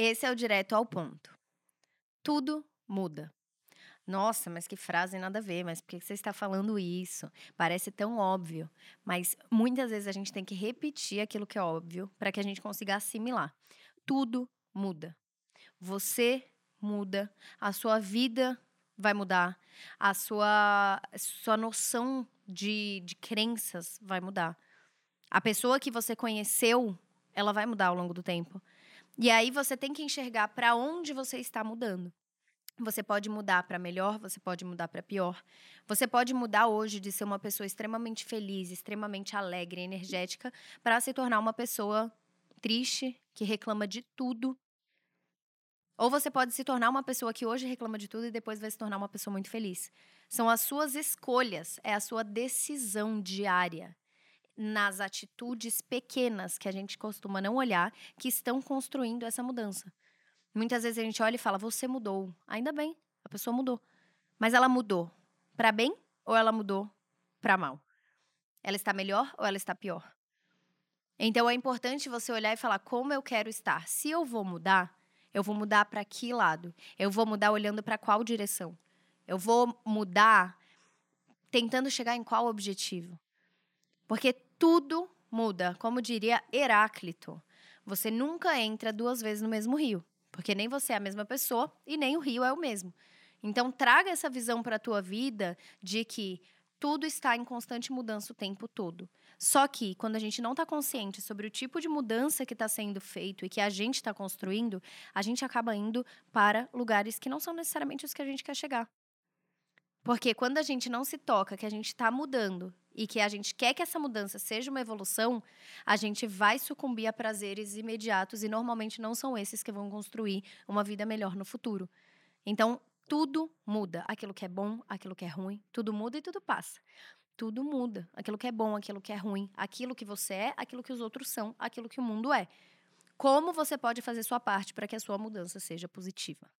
Esse é o direto ao ponto. Tudo muda. Nossa, mas que frase nada a ver, mas por que você está falando isso? Parece tão óbvio, mas muitas vezes a gente tem que repetir aquilo que é óbvio para que a gente consiga assimilar. Tudo muda. Você muda, a sua vida vai mudar, a sua, sua noção de, de crenças vai mudar. A pessoa que você conheceu, ela vai mudar ao longo do tempo. E aí você tem que enxergar para onde você está mudando. Você pode mudar para melhor, você pode mudar para pior. Você pode mudar hoje de ser uma pessoa extremamente feliz, extremamente alegre, energética, para se tornar uma pessoa triste, que reclama de tudo. Ou você pode se tornar uma pessoa que hoje reclama de tudo e depois vai se tornar uma pessoa muito feliz. São as suas escolhas, é a sua decisão diária nas atitudes pequenas que a gente costuma não olhar que estão construindo essa mudança. Muitas vezes a gente olha e fala: "Você mudou". Ainda bem, a pessoa mudou. Mas ela mudou para bem ou ela mudou para mal? Ela está melhor ou ela está pior? Então é importante você olhar e falar como eu quero estar. Se eu vou mudar, eu vou mudar para que lado? Eu vou mudar olhando para qual direção? Eu vou mudar tentando chegar em qual objetivo? Porque tudo muda. Como diria Heráclito, você nunca entra duas vezes no mesmo rio, porque nem você é a mesma pessoa e nem o rio é o mesmo. Então traga essa visão para a tua vida de que tudo está em constante mudança o tempo todo. Só que quando a gente não está consciente sobre o tipo de mudança que está sendo feito e que a gente está construindo, a gente acaba indo para lugares que não são necessariamente os que a gente quer chegar. Porque quando a gente não se toca que a gente está mudando e que a gente quer que essa mudança seja uma evolução, a gente vai sucumbir a prazeres imediatos e normalmente não são esses que vão construir uma vida melhor no futuro. Então, tudo muda. Aquilo que é bom, aquilo que é ruim, tudo muda e tudo passa. Tudo muda. Aquilo que é bom, aquilo que é ruim, aquilo que você é, aquilo que os outros são, aquilo que o mundo é. Como você pode fazer sua parte para que a sua mudança seja positiva?